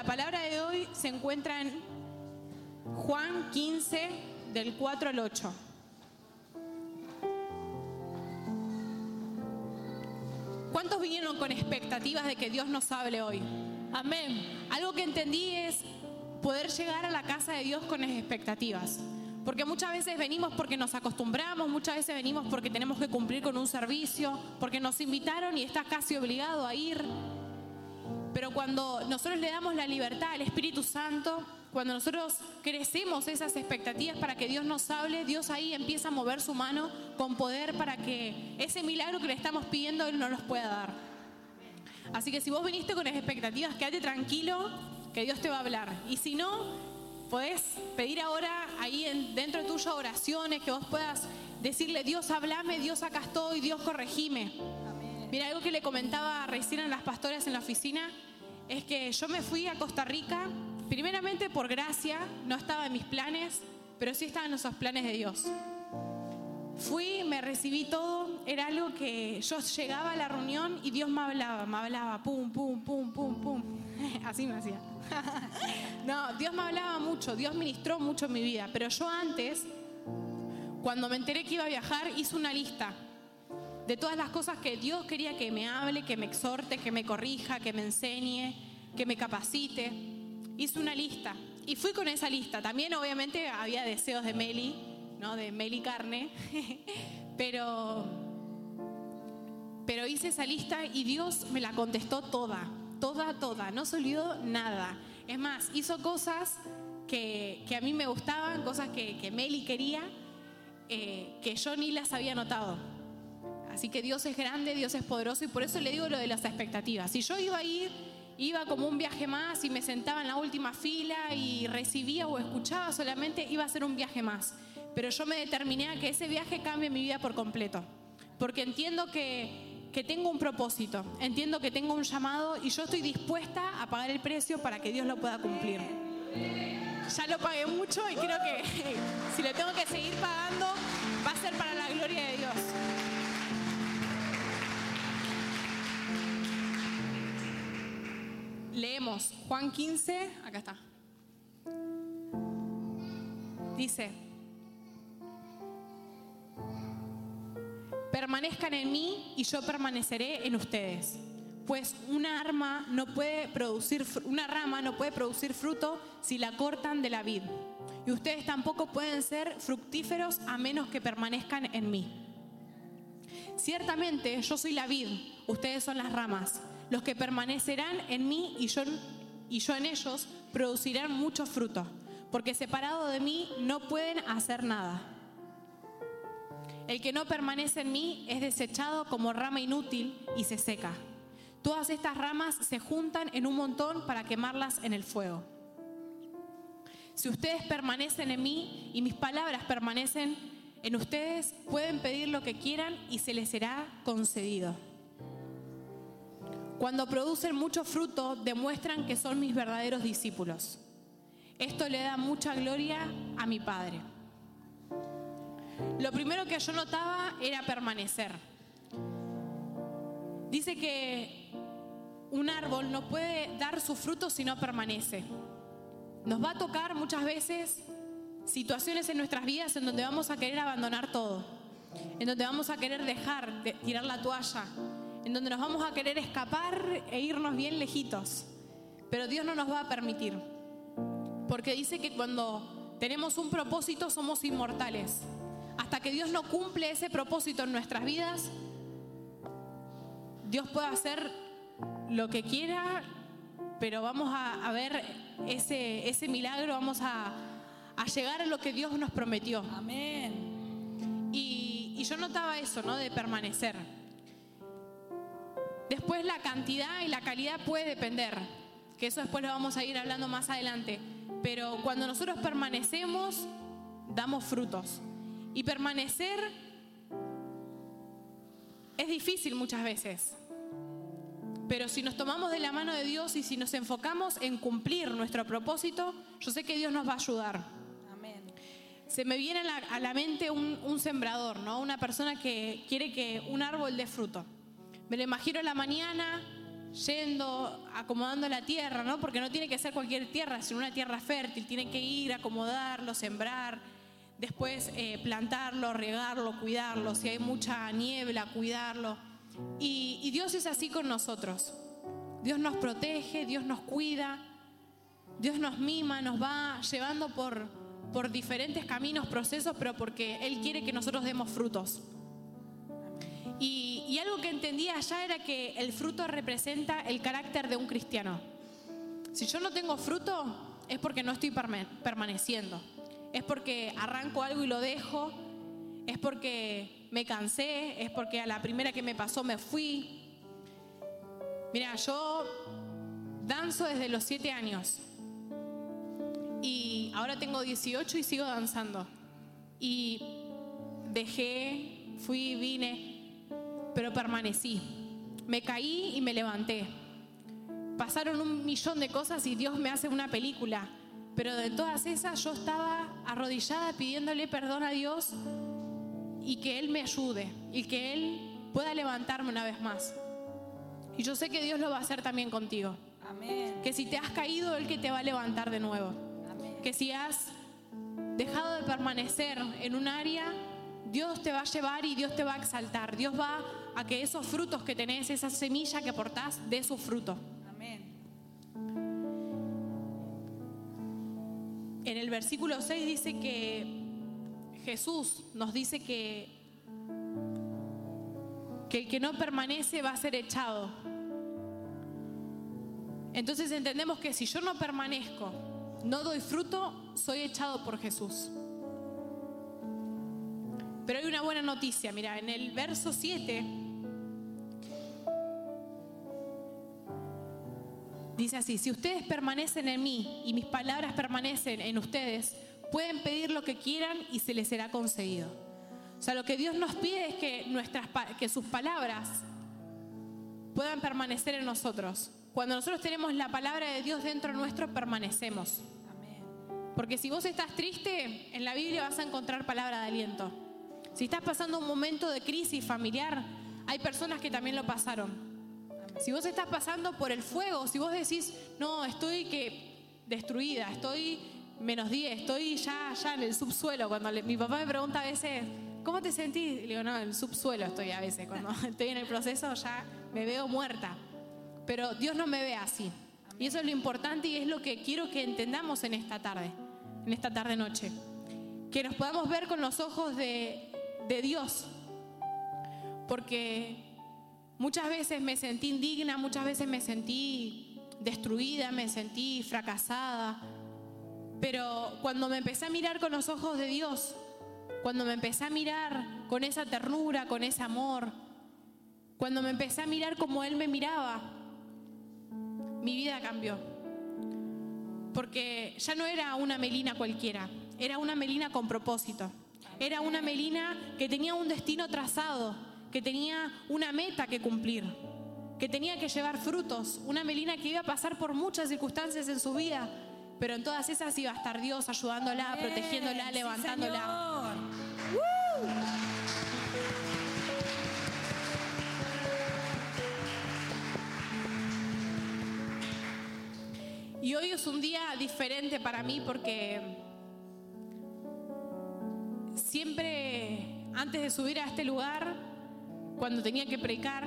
la palabra de hoy se encuentra en Juan 15, del 4 al 8. ¿Cuántos vinieron con expectativas de que Dios nos hable hoy? Amén. Algo que entendí es poder llegar a la casa de Dios con expectativas. Porque muchas veces venimos porque nos acostumbramos, muchas veces venimos porque tenemos que cumplir con un servicio, porque nos invitaron y estás casi obligado a ir. Pero cuando nosotros le damos la libertad al Espíritu Santo, cuando nosotros crecemos esas expectativas para que Dios nos hable, Dios ahí empieza a mover su mano con poder para que ese milagro que le estamos pidiendo Él nos los pueda dar. Así que si vos viniste con expectativas, quédate tranquilo que Dios te va a hablar. Y si no, podés pedir ahora ahí dentro de tuyo oraciones, que vos puedas decirle, Dios hablame, Dios acá estoy, Dios corregime. Mira, algo que le comentaba recién a las pastoras en la oficina es que yo me fui a Costa Rica Primeramente por gracia, no estaba en mis planes, pero sí estaban esos planes de Dios. Fui, me recibí todo, era algo que yo llegaba a la reunión y Dios me hablaba, me hablaba, pum, pum, pum, pum, pum. Así me hacía. no, Dios me hablaba mucho, Dios ministró mucho en mi vida, pero yo antes, cuando me enteré que iba a viajar, hice una lista de todas las cosas que Dios quería que me hable, que me exhorte, que me corrija, que me enseñe, que me capacite hice una lista y fui con esa lista. También obviamente había deseos de Meli, ¿no? De Meli carne, pero, pero hice esa lista y Dios me la contestó toda, toda, toda, no se olvidó nada. Es más, hizo cosas que, a mí me gustaban, cosas que, Meli quería, eh, que yo ni las había notado. Así que Dios es grande, Dios es poderoso y por eso le digo lo de las expectativas. Si yo iba a ir iba como un viaje más y me sentaba en la última fila y recibía o escuchaba solamente, iba a ser un viaje más. Pero yo me determiné a que ese viaje cambie mi vida por completo. Porque entiendo que, que tengo un propósito, entiendo que tengo un llamado y yo estoy dispuesta a pagar el precio para que Dios lo pueda cumplir. Ya lo pagué mucho y creo que si lo tengo que seguir pagando va a ser para la gloria de Leemos Juan 15, acá está. Dice, permanezcan en mí y yo permaneceré en ustedes. Pues una arma no puede producir una rama no puede producir fruto si la cortan de la vid. Y ustedes tampoco pueden ser fructíferos a menos que permanezcan en mí. Ciertamente yo soy la vid, ustedes son las ramas. Los que permanecerán en mí y yo, y yo en ellos producirán mucho fruto, porque separado de mí no pueden hacer nada. El que no permanece en mí es desechado como rama inútil y se seca. Todas estas ramas se juntan en un montón para quemarlas en el fuego. Si ustedes permanecen en mí y mis palabras permanecen en ustedes, pueden pedir lo que quieran y se les será concedido. Cuando producen mucho fruto, demuestran que son mis verdaderos discípulos. Esto le da mucha gloria a mi Padre. Lo primero que yo notaba era permanecer. Dice que un árbol no puede dar su fruto si no permanece. Nos va a tocar muchas veces situaciones en nuestras vidas en donde vamos a querer abandonar todo, en donde vamos a querer dejar de tirar la toalla, en donde nos vamos a querer escapar e irnos bien lejitos. Pero Dios no nos va a permitir. Porque dice que cuando tenemos un propósito somos inmortales. Hasta que Dios no cumple ese propósito en nuestras vidas, Dios puede hacer lo que quiera, pero vamos a, ver ese, ese, milagro, vamos a, llegar a lo que Dios nos prometió. Amén. Y, y yo notaba eso, ¿no? De permanecer. Después la cantidad y la calidad puede depender, que eso después lo vamos a ir hablando más adelante. Pero cuando nosotros permanecemos, damos frutos. Y permanecer es difícil muchas veces. Pero si nos tomamos de la mano de Dios y si nos enfocamos en cumplir nuestro propósito, yo sé que Dios nos va a ayudar. Amén. Se me viene a la, mente un, un, sembrador, ¿no? Una persona que quiere que un árbol dé fruto. Me lo imagino en la mañana, yendo, acomodando la tierra, ¿no? Porque no tiene que ser cualquier tierra, sino una tierra fértil. Tiene que ir, acomodarlo, sembrar, después eh, plantarlo, regarlo, cuidarlo. Si hay mucha niebla, cuidarlo. Y, y Dios es así con nosotros. Dios nos protege, Dios nos cuida, Dios nos mima, nos va llevando por, por diferentes caminos, procesos, pero porque Él quiere que nosotros demos frutos. Y, algo que entendía allá era que el fruto representa el carácter de un cristiano. Si yo no tengo fruto, es porque no estoy perma- permaneciendo. Es porque arranco algo y lo dejo. Es porque me cansé. Es porque a la primera que me pasó me fui. Mira, yo danzo desde los 7 años. Y ahora tengo 18 y sigo danzando. Y dejé, fui, vine, pero permanecí. Me caí y me levanté. Pasaron un millón de cosas y Dios me hace una película. Pero de todas esas yo estaba arrodillada pidiéndole perdón a Dios y que Él me ayude y que Él pueda levantarme una vez más. Y yo sé que Dios lo va a hacer también contigo. Amén. Que si te has caído, Él que te va a levantar de nuevo. Amén. Que si has dejado de permanecer en un área, Dios te va a llevar y Dios te va a exaltar. Dios va a que esos frutos que tenés, esa semilla que portás, dé su fruto. Amén. En el versículo 6 dice que Jesús nos dice que, que el que no permanece va a ser echado. Entonces entendemos que si yo no permanezco, no doy fruto, soy echado por Jesús. Pero hay una buena noticia, mira, en el verso 7 dice así, si ustedes permanecen en mí y mis palabras permanecen en ustedes, pueden pedir lo que quieran y se les será concedido. O sea, lo que Dios nos pide es que, nuestras, que sus palabras puedan permanecer en nosotros. Cuando nosotros tenemos la palabra de Dios dentro nuestro, permanecemos. Porque si vos estás triste, en la Biblia vas a encontrar palabra de aliento. Si estás pasando un momento de crisis familiar, hay personas que también lo pasaron. Si vos estás pasando por el fuego, si vos decís, no, estoy que destruida, estoy menos 10, estoy ya, ya en el subsuelo. Cuando mi papá me pregunta a veces, ¿cómo te sentís? Le digo, no, en el subsuelo estoy a veces. Cuando estoy en el proceso ya me veo muerta. Pero Dios no me ve así. Y eso es lo importante y es lo que quiero que entendamos en esta tarde, en esta tarde noche. Que nos podamos ver con los ojos de, de Dios. Porque muchas veces me sentí indigna, muchas veces me sentí destruida, me sentí fracasada. Pero cuando me empecé a mirar con los ojos de Dios, cuando me empecé a mirar con esa ternura, con ese amor, cuando me empecé a mirar como Él me miraba, mi vida cambió. Porque ya no era una Melina cualquiera, era una Melina con propósito. Era una Melina que tenía un destino trazado, que tenía una meta que cumplir, que tenía que llevar frutos. Una Melina que iba a pasar por muchas circunstancias en su vida, pero en todas esas iba a estar Dios ayudándola, Amén. protegiéndola, Sí, levantándola. Y hoy es un día diferente para mí porque siempre antes de subir a este lugar, cuando tenía que predicar,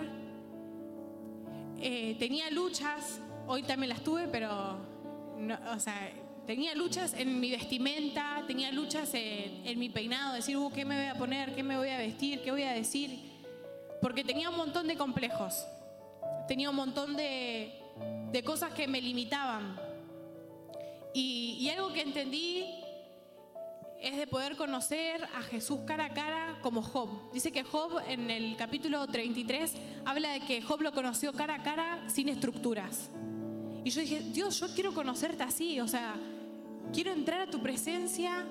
eh, tenía luchas, hoy también las tuve, pero, no, o sea, tenía luchas en mi vestimenta, tenía luchas en, en mi peinado, decir, uh, ¿qué me voy a poner? ¿Qué me voy a vestir? ¿Qué voy a decir? Porque tenía un montón de complejos, tenía un montón de, de cosas que me limitaban. Y, y algo que entendí es de poder conocer a Jesús cara a cara como Job. Dice que Job en el capítulo 33 habla de que Job lo conoció cara a cara sin estructuras. Y yo dije, Dios, yo quiero conocerte así, o sea, quiero entrar a tu presencia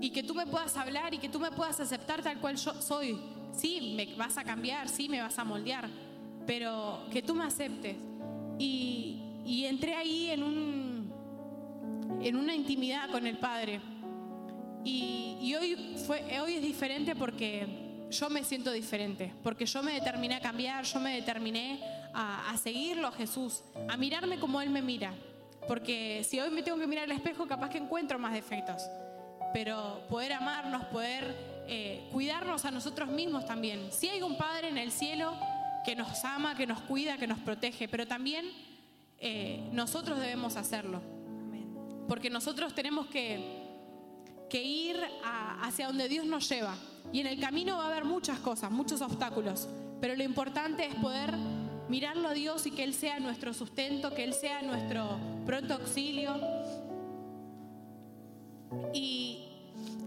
y que tú me puedas hablar y que tú me puedas aceptar tal cual yo soy. Sí, me vas a cambiar, sí, me vas a moldear, pero que tú me aceptes. Y, y entré ahí en, un, en una intimidad con el Padre. Y, y hoy, fue, hoy es diferente porque yo me siento diferente, porque yo me determiné a cambiar, yo me determiné a, a seguirlo a Jesús, a mirarme como Él me mira. Porque si hoy me tengo que mirar al espejo, capaz que encuentro más defectos. Pero poder amarnos, poder eh, cuidarnos a nosotros mismos también. Si hay un Padre en el cielo que nos ama, que nos cuida, que nos protege, pero también eh, nosotros debemos hacerlo. Porque nosotros tenemos que, que ir hacia donde Dios nos lleva. Y en el camino va a haber muchas cosas, muchos obstáculos. Pero lo importante es poder mirarlo a Dios y que Él sea nuestro sustento, que Él sea nuestro pronto auxilio. Y,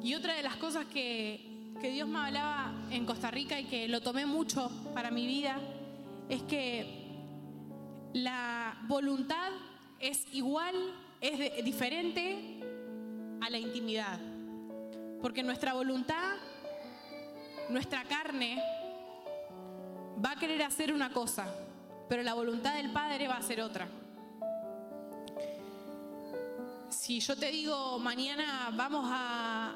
y otra de las cosas que, que Dios me hablaba en Costa Rica y que lo tomé mucho para mi vida es que la voluntad es igual, es diferente a la intimidad. Porque nuestra voluntad, nuestra carne, va a querer hacer una cosa, pero la voluntad del Padre va a ser otra. Si yo te digo mañana vamos a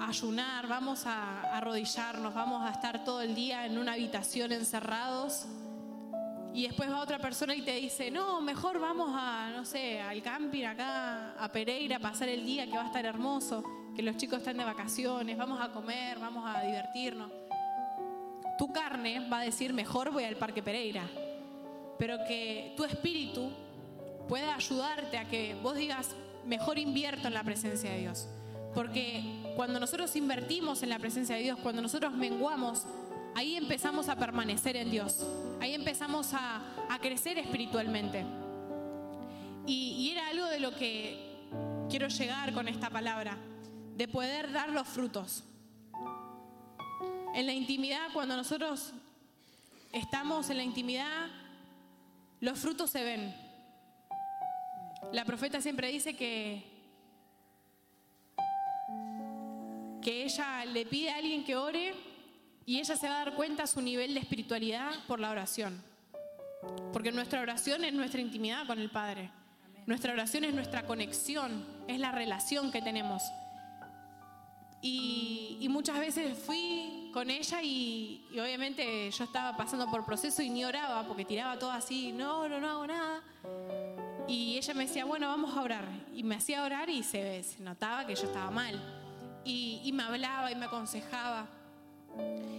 ayunar, vamos a arrodillarnos, vamos a estar todo el día en una habitación encerrados, y después va otra persona y te dice, no, mejor vamos a, no sé, al camping acá, a Pereira, a pasar el día que va a estar hermoso, que los chicos están de vacaciones, vamos a comer, vamos a divertirnos. Tu carne va a decir, mejor voy al Parque Pereira, pero que tu espíritu pueda ayudarte a que vos digas, mejor invierto en la presencia de Dios. Porque cuando nosotros invertimos en la presencia de Dios, cuando nosotros menguamos, ahí empezamos a permanecer en Dios, ahí empezamos a, a crecer espiritualmente. Y, y era algo de lo que quiero llegar con esta palabra, de poder dar los frutos. En la intimidad, cuando nosotros estamos en la intimidad, los frutos se ven. La profeta siempre dice que que ella le pide a alguien que ore y ella se va a dar cuenta su nivel de espiritualidad por la oración. Porque nuestra oración es nuestra intimidad con el Padre. Nuestra oración es nuestra conexión, es la relación que tenemos. Y, muchas veces fui con ella y, obviamente yo estaba pasando por proceso y ni oraba porque tiraba todo así, no, no, no hago nada. Y ella me decía, bueno, vamos a orar. Y me hacía orar y se, se notaba que yo estaba mal. Y, y me hablaba y me aconsejaba.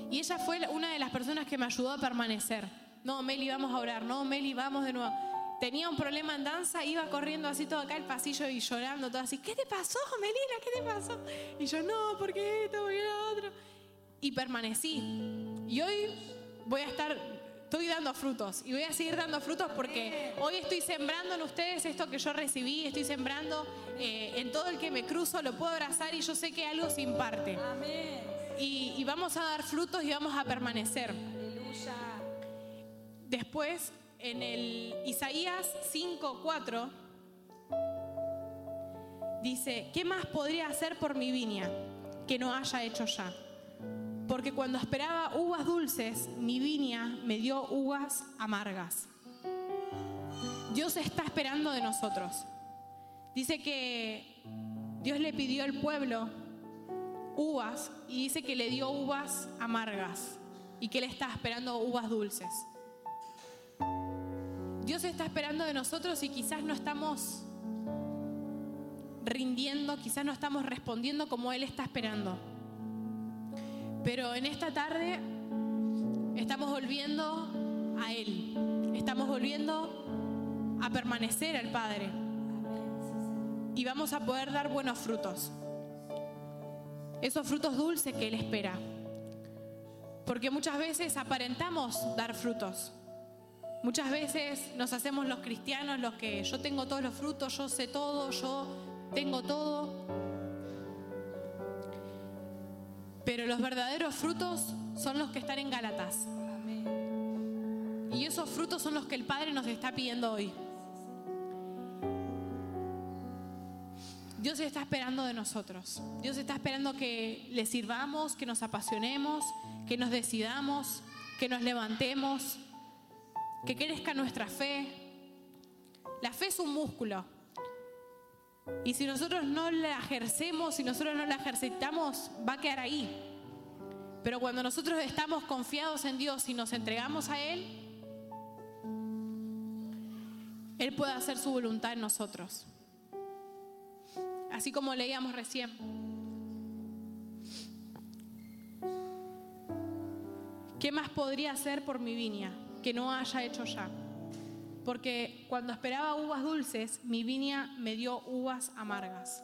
Y ella fue una de las personas que me ayudó a permanecer. No, Meli, vamos a orar. No, Meli, vamos de nuevo. Tenía un problema en danza, iba corriendo así todo acá el pasillo y llorando, todo así. ¿Qué te pasó, Melina? ¿Qué te pasó? Y yo, no, porque esto, porque lo otro. Y permanecí. Y hoy voy a estar, estoy dando frutos. Y voy a seguir dando frutos porque hoy estoy sembrando en ustedes esto que yo recibí. Estoy sembrando eh, en todo el que me cruzo, lo puedo abrazar y yo sé que algo se imparte. Amén. Y, vamos a dar frutos y vamos a permanecer. Aleluya. Después, en el Isaías 5:4, dice, ¿qué más podría hacer por mi viña que no haya hecho ya? Porque cuando esperaba uvas dulces, mi viña me dio uvas amargas. Dios está esperando de nosotros. Dice que Dios le pidió al pueblo uvas y dice que le dio uvas amargas y que Él está esperando uvas dulces. Dios está esperando de nosotros y quizás no estamos rindiendo, quizás no estamos respondiendo como Él está esperando. Pero en esta tarde estamos volviendo a Él, estamos volviendo a permanecer al Padre y vamos a poder dar buenos frutos. Esos frutos dulces que Él espera. Porque muchas veces aparentamos dar frutos. Muchas veces nos hacemos los cristianos los que yo tengo todos los frutos, yo sé todo, yo tengo todo. Pero los verdaderos frutos son los que están en Gálatas. Y esos frutos son los que el Padre nos está pidiendo hoy. Dios está esperando de nosotros. Dios está esperando que le sirvamos, que nos apasionemos, que nos decidamos, que nos levantemos, que crezca nuestra fe. La fe es un músculo. Y si nosotros no la ejercemos, si nosotros no la ejercitamos, va a quedar ahí. Pero cuando nosotros estamos confiados en Dios y nos entregamos a Él, Él pueda hacer su voluntad en nosotros. Así como leíamos recién. ¿Qué más podría hacer por mi viña que no haya hecho ya? Porque cuando esperaba uvas dulces, mi viña me dio uvas amargas.